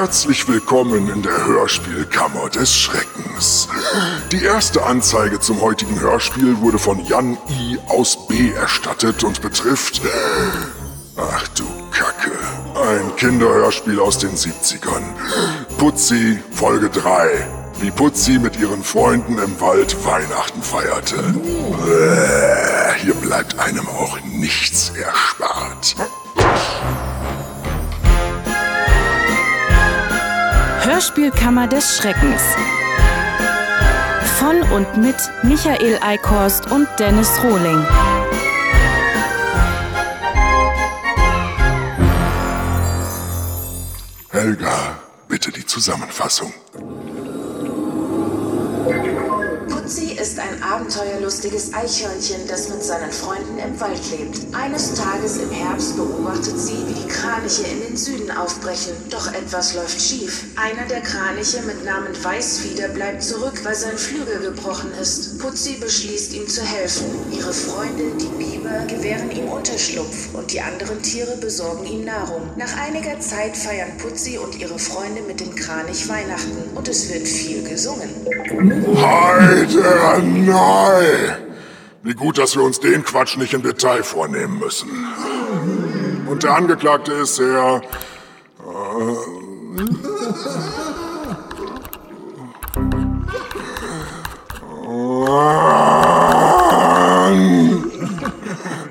Herzlich willkommen in der Hörspielkammer des Schreckens. Die erste Anzeige zum heutigen Hörspiel wurde von Jan I. aus B. erstattet und betrifft... Ach du Kacke. Ein Kinderhörspiel aus den 70ern. Putzi, Folge 3. Wie Putzi mit ihren Freunden im Wald Weihnachten feierte. Hier bleibt einem auch nichts erspart. Hörspielkammer des Schreckens. Von und mit Michael Eickhorst und Dennis Rohling. Helga, bitte die Zusammenfassung. Abenteuerlustiges Eichhörnchen, das mit seinen Freunden im Wald lebt. Eines Tages im Herbst beobachtet sie, wie die Kraniche in den Süden aufbrechen. Doch etwas läuft schief. Einer der Kraniche mit Namen Weißfieder bleibt zurück, weil sein Flügel gebrochen ist. Putzi beschließt ihm zu helfen. Ihre Freunde, die Biber, gewähren ihm Unterschlupf und die anderen Tiere besorgen ihm Nahrung. Nach einiger Zeit feiern Putzi und ihre Freunde mit dem Kranich Weihnachten und es wird viel gesungen. Heide neu! Wie gut, dass wir uns den Quatsch nicht im Detail vornehmen müssen. Und der Angeklagte ist. Äh,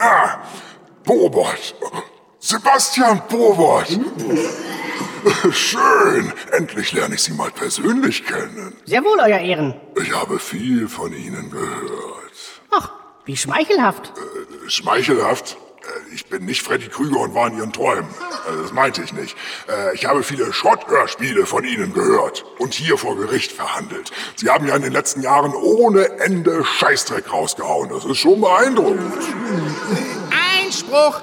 ah, Bobot. Sebastian Bobot. Schön. Endlich lerne ich Sie mal persönlich kennen. Sehr wohl, Euer Ehren. Ich habe viel von Ihnen gehört. Ach, wie schmeichelhaft. Schmeichelhaft? Äh, Ich bin nicht Freddy Krüger und war in Ihren Träumen. Äh, Das meinte ich nicht. Äh, Ich habe viele Schrotthörspiele von Ihnen gehört und hier vor Gericht verhandelt. Sie haben ja in den letzten Jahren ohne Ende Scheißdreck rausgehauen. Das ist schon beeindruckend. Einspruch!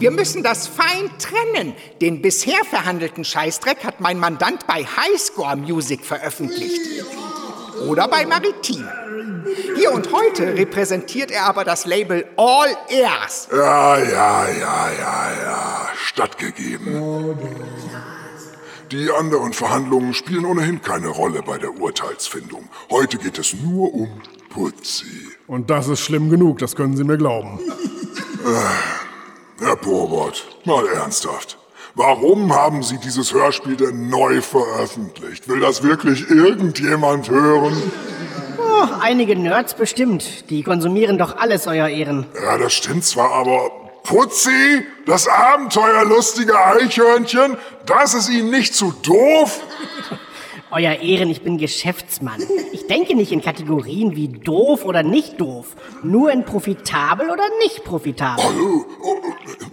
Wir müssen das fein trennen. Den bisher verhandelten Scheißdreck hat mein Mandant bei Highscore Music veröffentlicht. Oder bei Maritim. Hier und heute repräsentiert er aber das Label All Airs. Ja, ja, ja, ja, ja. Stattgegeben. Die anderen Verhandlungen spielen ohnehin keine Rolle bei der Urteilsfindung. Heute geht es nur um Putzi. Und das ist schlimm genug, das können Sie mir glauben. Herr Porbot, mal ernsthaft. Warum haben Sie dieses Hörspiel denn neu veröffentlicht? Will das wirklich irgendjemand hören? Oh, einige Nerds bestimmt. Die konsumieren doch alles, Euer Ehren. Ja, das stimmt zwar, aber Putzi, das abenteuerlustige Eichhörnchen, das ist Ihnen nicht zu doof? Euer Ehren, ich bin Geschäftsmann. Ich denke nicht in Kategorien wie doof oder nicht doof. Nur in profitabel oder nicht profitabel.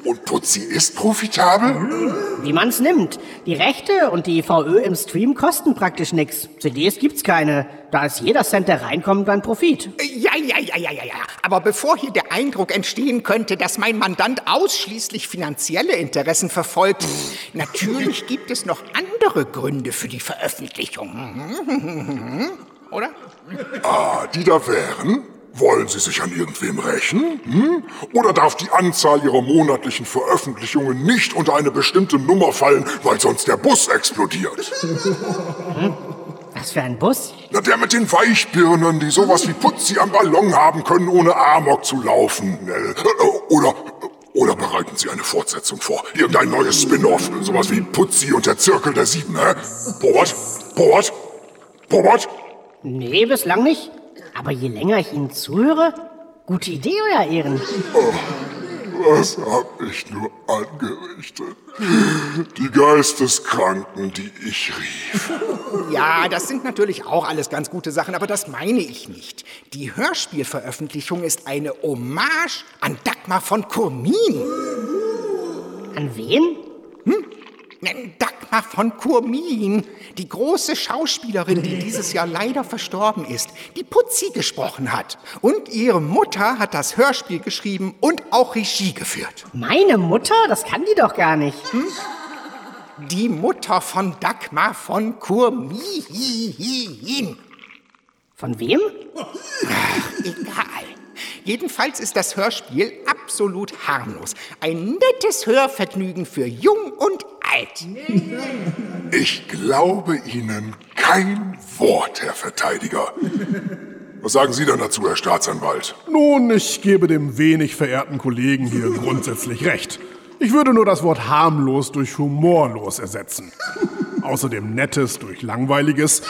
Und Putzi ist profitabel? Wie man's nimmt. Die Rechte und die VÖ im Stream kosten praktisch nix. CDs gibt's keine. Da ist jeder Cent, der reinkommt, ein Profit. Ja, ja, ja, ja, ja, ja. Aber bevor hier der Eindruck entstehen könnte, dass mein Mandant ausschließlich finanzielle Interessen verfolgt, natürlich gibt es noch andere Gründe für die Veröffentlichung. Oder? Ah, die da wären? Wollen Sie sich an irgendwem rächen? Hm? Oder darf die Anzahl Ihrer monatlichen Veröffentlichungen nicht unter eine bestimmte Nummer fallen, weil sonst der Bus explodiert? Was für ein Bus? Na, der mit den Weichbirnen, die sowas wie Putzi am Ballon haben können, ohne Amok zu laufen. Äh, Oder, oder bereiten Sie eine Fortsetzung vor? Irgendein neues Spin-off, sowas wie Putzi und der Zirkel der Sieben, hä? Robert? Robert? Robert? Nee, bislang nicht. Aber je länger ich Ihnen zuhöre, gute Idee, Euer Ehren. Was hab ich nur angerichtet? Die Geisteskranken, die ich rief. Ja, das sind natürlich auch alles ganz gute Sachen, aber das meine ich nicht. Die Hörspielveröffentlichung ist eine Hommage an Dagmar von Kurmin. An wen? Dagmar von Kurmin, die große Schauspielerin, die dieses Jahr leider verstorben ist, die Putzi gesprochen hat. Und ihre Mutter hat das Hörspiel geschrieben und auch Regie geführt. Meine Mutter? Das kann die doch gar nicht. Die Mutter von Dagmar von Kurmin. Von wem? Egal. Jedenfalls ist das Hörspiel absolut harmlos. Ein nettes Hörvergnügen für Jung und Wahrheit. Ich glaube Ihnen kein Wort, Herr Verteidiger. Was sagen Sie dann dazu, Herr Staatsanwalt? Nun, ich gebe dem wenig verehrten Kollegen hier grundsätzlich recht. Ich würde nur das Wort harmlos durch humorlos ersetzen. Außerdem nettes durch langweiliges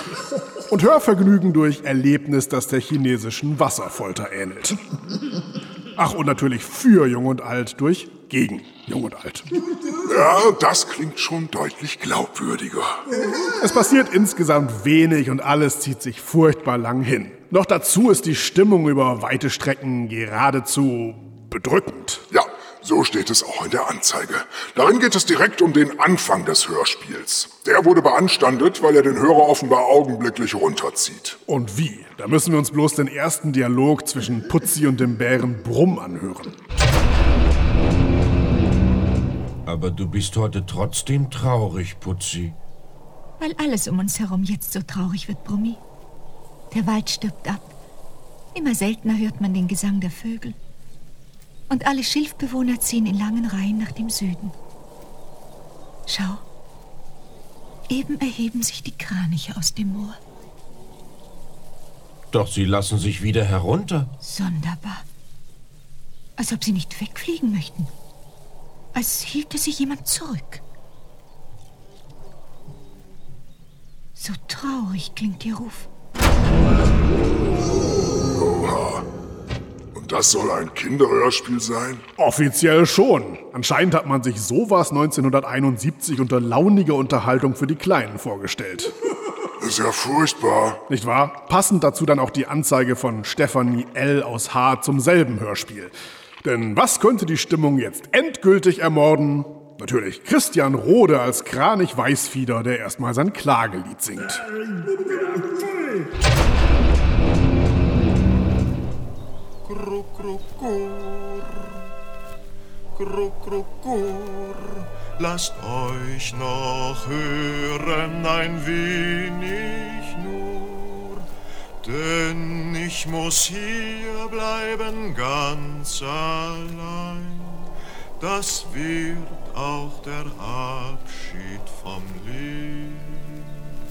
und Hörvergnügen durch Erlebnis, das der chinesischen Wasserfolter ähnelt. Ach, und natürlich für Jung und Alt durch gegen Jung und Alt. Ja, das klingt schon deutlich glaubwürdiger. Es passiert insgesamt wenig und alles zieht sich furchtbar lang hin. Noch dazu ist die Stimmung über weite Strecken geradezu bedrückend. Ja, so steht es auch in der Anzeige. Darin geht es direkt um den Anfang des Hörspiels. Der wurde beanstandet, weil er den Hörer offenbar augenblicklich runterzieht. Und wie? Da müssen wir uns bloß den ersten Dialog zwischen Putzi und dem Bären Brumm anhören. Aber du bist heute trotzdem traurig, Putzi. Weil alles um uns herum jetzt so traurig wird, Brummi. Der Wald stirbt ab. Immer seltener hört man den Gesang der Vögel. Und alle Schilfbewohner ziehen in langen Reihen nach dem Süden. Schau. Eben erheben sich die Kraniche aus dem Moor. Doch sie lassen sich wieder herunter. Sonderbar. Als ob sie nicht wegfliegen möchten. Als hielte sich jemand zurück. So traurig klingt ihr Ruf. Oha. Und das soll ein Kinderhörspiel sein? Offiziell schon. Anscheinend hat man sich sowas 1971 unter launiger Unterhaltung für die Kleinen vorgestellt. Ist ja furchtbar. Nicht wahr? Passend dazu dann auch die Anzeige von Stefanie L. aus H. zum selben Hörspiel. Denn was könnte die Stimmung jetzt endgültig ermorden? Natürlich Christian Rode als Kranich Weißfieder, der erstmal sein Klagelied singt. Krukkrukur, Krukkrukur, lasst euch noch hören ein wenig nur, denn ich muss hier bleiben ganz allein. Das wird auch der Abschied vom Leben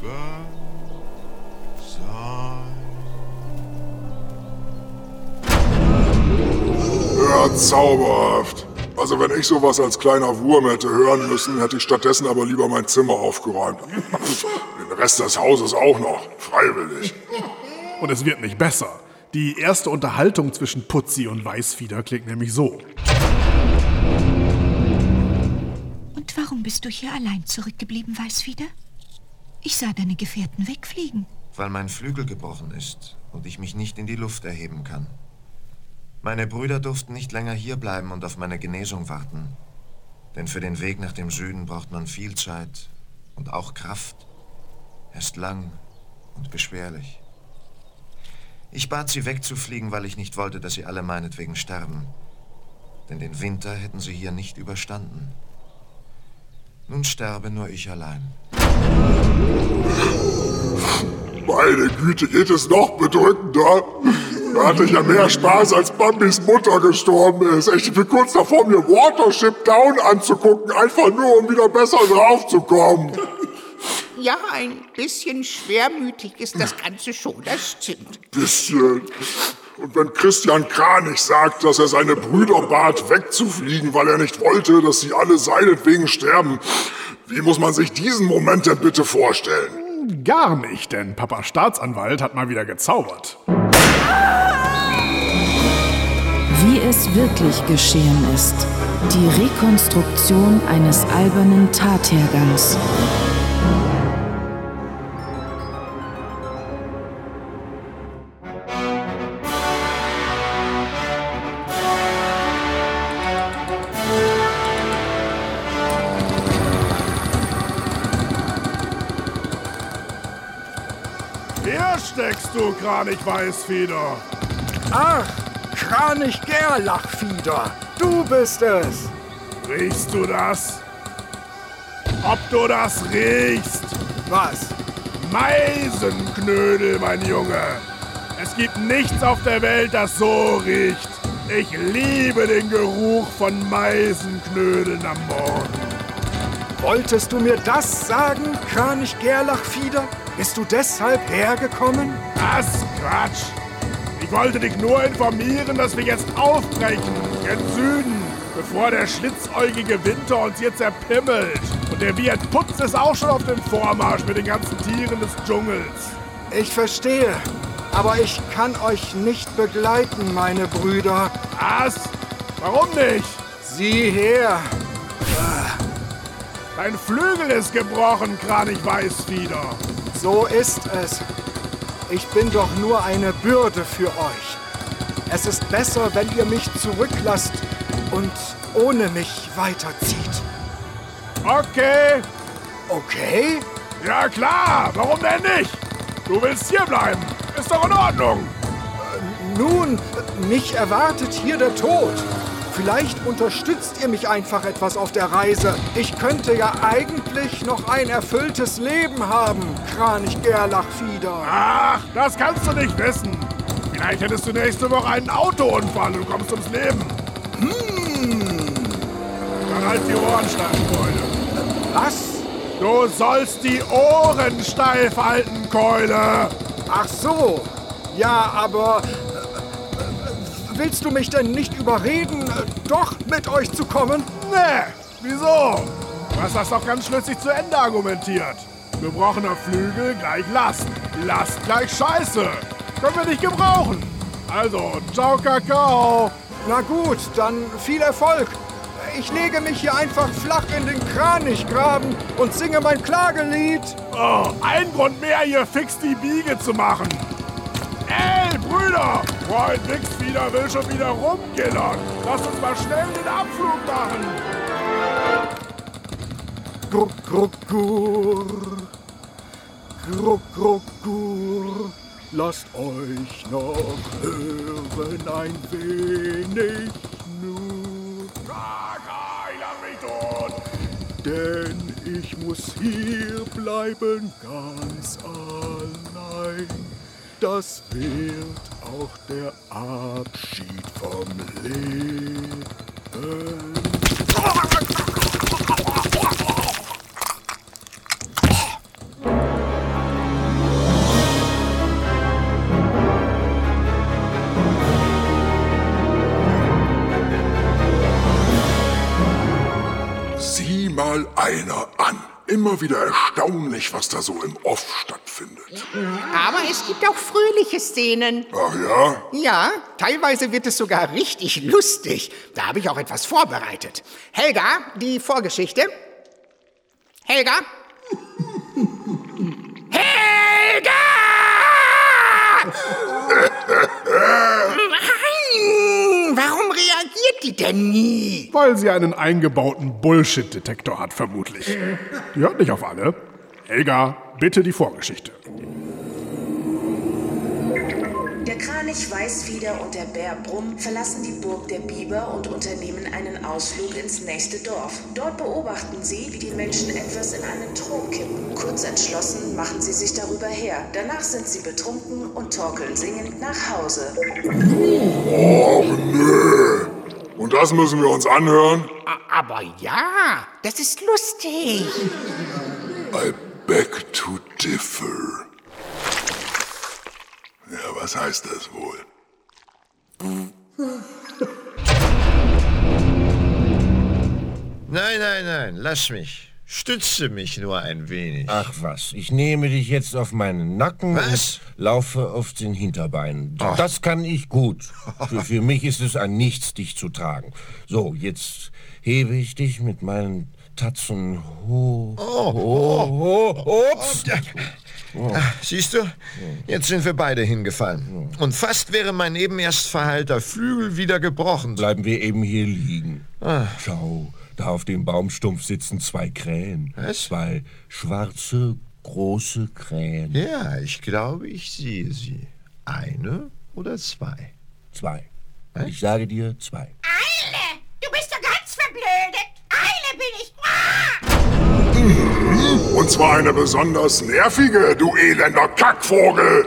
sein. Ja, zauberhaft. Also wenn ich sowas als kleiner Wurm hätte hören müssen, hätte ich stattdessen aber lieber mein Zimmer aufgeräumt. Den Rest des Hauses auch noch. Freiwillig. Und es wird nicht besser. Die erste Unterhaltung zwischen Putzi und Weißfieder klingt nämlich so. Und warum bist du hier allein zurückgeblieben, Weißfieder? Ich sah deine Gefährten wegfliegen. Weil mein Flügel gebrochen ist und ich mich nicht in die Luft erheben kann. Meine Brüder durften nicht länger hier bleiben und auf meine Genesung warten. Denn für den Weg nach dem Süden braucht man viel Zeit und auch Kraft. Er ist lang und beschwerlich. Ich bat sie wegzufliegen, weil ich nicht wollte, dass sie alle meinetwegen sterben. Denn den Winter hätten sie hier nicht überstanden. Nun sterbe nur ich allein. Meine Güte, geht es noch bedrückender? Da hatte ich ja mehr Spaß, als Bambis Mutter gestorben ist. Ich bin kurz davor, mir Watership Down anzugucken, einfach nur, um wieder besser draufzukommen. Ja, ein bisschen schwermütig ist das Ganze schon, das stimmt. Bisschen. Und wenn Christian Kranich sagt, dass er seine Brüder bat, wegzufliegen, weil er nicht wollte, dass sie alle seinetwegen sterben, wie muss man sich diesen Moment denn bitte vorstellen? Gar nicht, denn Papa Staatsanwalt hat mal wieder gezaubert. Wie es wirklich geschehen ist. Die Rekonstruktion eines albernen Tathergangs. Steckst du, Kranich Weißfieder. Ach, Kranich Gerlachfieder, du bist es. Riechst du das? Ob du das riechst? Was? Meisenknödel, mein Junge. Es gibt nichts auf der Welt, das so riecht. Ich liebe den Geruch von Meisenknödeln am Morgen. Wolltest du mir das sagen, Kranich Gerlachfieder? Bist du deshalb hergekommen? Was? Quatsch. Ich wollte dich nur informieren, dass wir jetzt aufbrechen. Gen Süden. Bevor der schlitzäugige Winter uns hier zerpimmelt. Und der Viet Putz ist auch schon auf dem Vormarsch mit den ganzen Tieren des Dschungels. Ich verstehe. Aber ich kann euch nicht begleiten, meine Brüder. Was? Warum nicht? Sieh her. Dein Flügel ist gebrochen, Kranich Weißfieder. So ist es. Ich bin doch nur eine Bürde für euch. Es ist besser, wenn ihr mich zurücklasst und ohne mich weiterzieht. Okay. Okay? Ja klar, warum denn nicht? Du willst hier bleiben. Ist doch in Ordnung. Nun, mich erwartet hier der Tod. Vielleicht unterstützt ihr mich einfach etwas auf der Reise. Ich könnte ja eigentlich noch ein erfülltes Leben haben, Kranich Gerlachfieder. Ach, das kannst du nicht wissen. Vielleicht hättest du nächste Woche einen Autounfall und kommst ums Leben. Hm. Dann halt die Ohren steif, Keule. Was? Du sollst die Ohren steif halten, Keule. Ach so. Ja, aber willst du mich denn nicht überreden, äh, doch mit euch zu kommen? Nee, wieso? Du hast das doch ganz schlüssig zu Ende argumentiert. Gebrochener Flügel gleich Last. Last gleich Scheiße. Können wir nicht gebrauchen. Also, ciao, Kakao. Na gut, dann viel Erfolg. Ich lege mich hier einfach flach in den Kranichgraben und singe mein Klagelied. Oh, ein Grund mehr, hier fix die Biege zu machen. Brüder! Freund nix wieder will schon wieder rumgillern. Lass uns mal schnell den Abflug machen. Gruck, gruck, gur. Gruck, gruck, gur. Lasst euch noch hören ein wenig nur. Kaka, lass mich tot. Denn ich muss hier bleiben ganz allein. Das wird auch der Abschied vom Leben. Sieh mal einer an. Immer wieder erstaunlich, was da so im Off stattfindet. Aber es gibt auch fröhliche Szenen. Ach ja? Ja, teilweise wird es sogar richtig lustig. Da habe ich auch etwas vorbereitet. Helga, die Vorgeschichte. Helga? Helga! Nein! Warum reagiert die denn nie? Weil sie einen eingebauten Bullshit-Detektor hat, vermutlich. Die hört nicht auf alle. Helga, bitte die Vorgeschichte. Der Kranich Weißfieder und der Bär Brumm verlassen die Burg der Biber und unternehmen einen Ausflug ins nächste Dorf. Dort beobachten sie, wie die Menschen etwas in einen Trog kippen. Kurz entschlossen machen sie sich darüber her. Danach sind sie betrunken und torkeln singend nach Hause. Och nö. Und das müssen wir uns anhören? Aber ja, das ist lustig. I beg to differ. Ja, was heißt das wohl? Nein, nein, nein, lass mich. Stütze mich nur ein wenig. Ach was, ich nehme dich jetzt auf meinen Nacken Was? und laufe auf den Hinterbeinen. Ach. Das kann ich gut. Für, für mich ist es ein Nichts, dich zu tragen. So, jetzt hebe ich dich mit meinen Tatzen hoch. Oh, hoch, hoch, ups. Ah, Siehst du, jetzt sind wir beide hingefallen. Und fast wäre mein eben erst verheilter Flügel wieder gebrochen. Bleiben wir eben hier liegen. Schau, da auf dem Baumstumpf sitzen zwei Krähen. Was? Zwei schwarze, große Krähen. Ja, ich glaube, ich sehe sie. Eine oder zwei? Zwei. Ich sage dir zwei. Eile! Du bist doch ganz verblödet! Eile bin ich! Und zwar eine besonders nervige, du elender Kackvogel.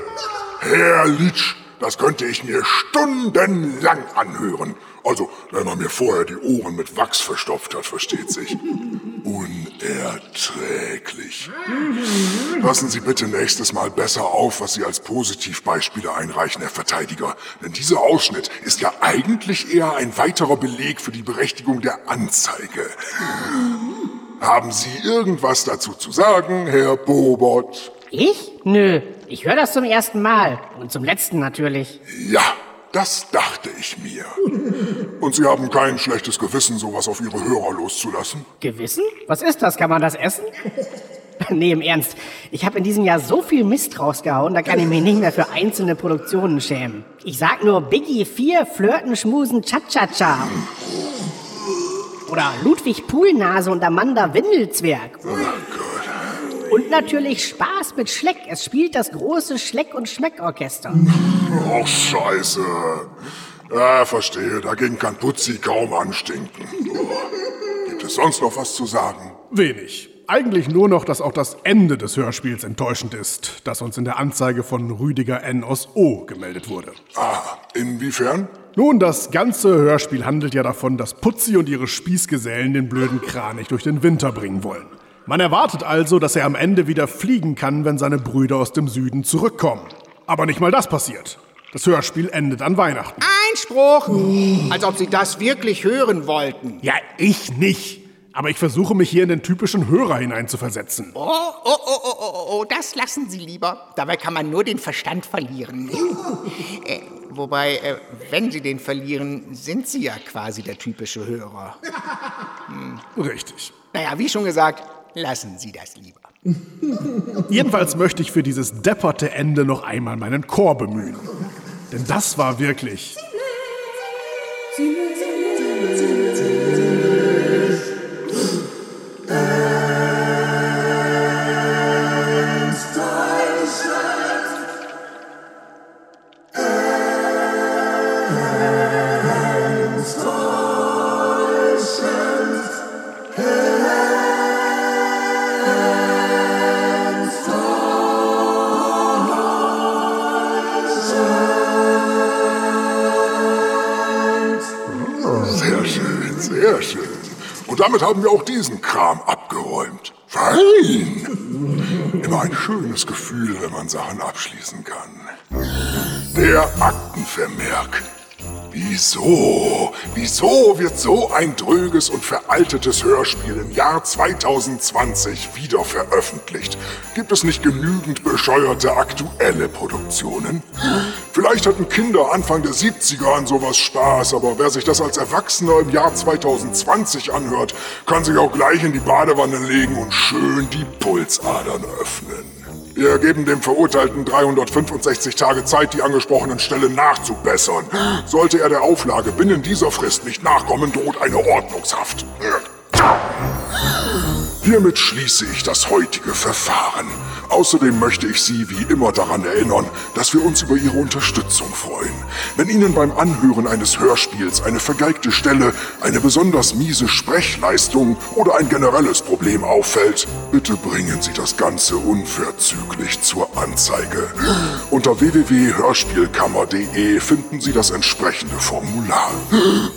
Herr Litsch, das könnte ich mir stundenlang anhören. Also, wenn man mir vorher die Ohren mit Wachs verstopft hat, versteht sich. Unerträglich. Passen Sie bitte nächstes Mal besser auf, was Sie als Positivbeispiele einreichen, Herr Verteidiger. Denn dieser Ausschnitt ist ja eigentlich eher ein weiterer Beleg für die Berechtigung der Anzeige. Haben Sie irgendwas dazu zu sagen, Herr Bobot? Ich? Nö, ich höre das zum ersten Mal. Und zum letzten natürlich. Ja, das dachte ich mir. Und Sie haben kein schlechtes Gewissen, sowas auf Ihre Hörer loszulassen? Gewissen? Was ist das? Kann man das essen? nee, im Ernst. Ich habe in diesem Jahr so viel Mist rausgehauen, da kann ich mich nicht mehr für einzelne Produktionen schämen. Ich sag nur Biggie 4, Flirten, Schmusen, Cha-Cha-Cha. Oder Ludwig Poolnase und Amanda Windelzwerg. Und natürlich Spaß mit Schleck. Es spielt das große Schleck- und Schmeckorchester. Oh, scheiße. Ja, verstehe. Dagegen kann Putzi kaum anstinken. Oh. Gibt es sonst noch was zu sagen? Wenig. Eigentlich nur noch, dass auch das Ende des Hörspiels enttäuschend ist, das uns in der Anzeige von Rüdiger N. aus O gemeldet wurde. Ah, inwiefern? Nun, das ganze Hörspiel handelt ja davon, dass Putzi und ihre Spießgesellen den blöden Kranich durch den Winter bringen wollen. Man erwartet also, dass er am Ende wieder fliegen kann, wenn seine Brüder aus dem Süden zurückkommen. Aber nicht mal das passiert. Das Hörspiel endet an Weihnachten. Einspruch! Als ob Sie das wirklich hören wollten. Ja, ich nicht. Aber ich versuche mich hier in den typischen Hörer hineinzuversetzen. Oh, oh, oh, oh, oh, oh, das lassen Sie lieber. Dabei kann man nur den Verstand verlieren. äh, wobei, äh, wenn Sie den verlieren, sind Sie ja quasi der typische Hörer. Hm. Richtig. Naja, wie schon gesagt, lassen Sie das lieber. Jedenfalls möchte ich für dieses depperte Ende noch einmal meinen Chor bemühen. Denn das war wirklich. Damit haben wir auch diesen Kram abgeräumt. Fein! Immer ein schönes Gefühl, wenn man Sachen abschließen kann. Der Aktenvermerk. Wieso? Wieso wird so ein dröges und veraltetes Hörspiel im Jahr 2020 wieder veröffentlicht? Gibt es nicht genügend bescheuerte aktuelle Produktionen? Vielleicht hatten Kinder Anfang der 70er an sowas Spaß, aber wer sich das als Erwachsener im Jahr 2020 anhört, kann sich auch gleich in die Badewanne legen und schön die Pulsadern öffnen. Wir geben dem Verurteilten 365 Tage Zeit, die angesprochenen Stellen nachzubessern. Sollte er der Auflage binnen dieser Frist nicht nachkommen, droht eine Ordnungshaft. Hiermit schließe ich das heutige Verfahren. Außerdem möchte ich Sie wie immer daran erinnern, dass wir uns über Ihre Unterstützung freuen. Wenn Ihnen beim Anhören eines Hörspiels eine vergeigte Stelle, eine besonders miese Sprechleistung oder ein generelles Problem auffällt, bitte bringen Sie das Ganze unverzüglich zur Anzeige. Unter www.hörspielkammer.de finden Sie das entsprechende Formular.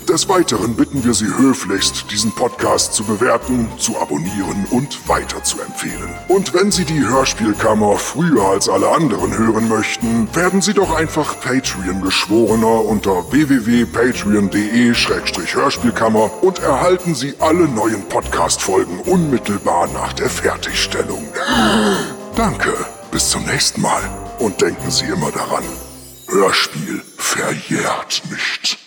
Des Weiteren bitten wir Sie höflichst, diesen Podcast zu bewerten, zu abonnieren und weiterzuempfehlen. Und wenn Sie die Hörspielkammer früher als alle anderen hören möchten, werden Sie doch einfach Patreon-Geschworener unter www.patreon.de-hörspielkammer und erhalten Sie alle neuen Podcast-Folgen unmittelbar nach der Fertigstellung. Danke, bis zum nächsten Mal. Und denken Sie immer daran, Hörspiel verjährt nicht.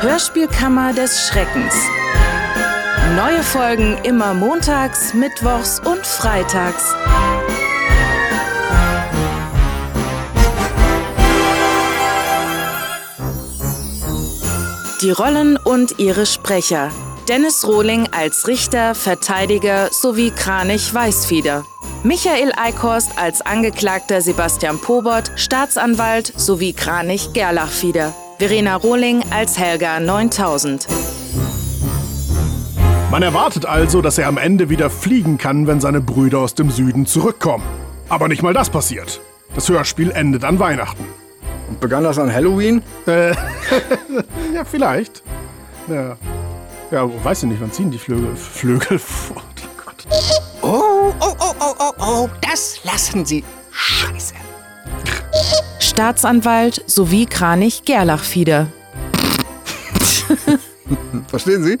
Hörspielkammer des Schreckens. Neue Folgen immer montags, mittwochs und freitags. Die Rollen und ihre Sprecher. Dennis Rohling als Richter, Verteidiger sowie Kranich Weißfieder. Michael Eickhorst als Angeklagter Sebastian Pobert, Staatsanwalt sowie Kranich Gerlachfieder. Verena Rohling als Helga 9000. Man erwartet also, dass er am Ende wieder fliegen kann, wenn seine Brüder aus dem Süden zurückkommen. Aber nicht mal das passiert. Das Hörspiel endet an Weihnachten. Und begann das an Halloween? Äh, ja, vielleicht. Ja. Ja, weiß ich nicht, wann ziehen die Flügel, Flügel fort? Oh Gott. Oh, oh, oh, oh, oh, oh, das lassen Sie. Scheiße. Staatsanwalt sowie Kranich Gerlachfieder. Verstehen Sie?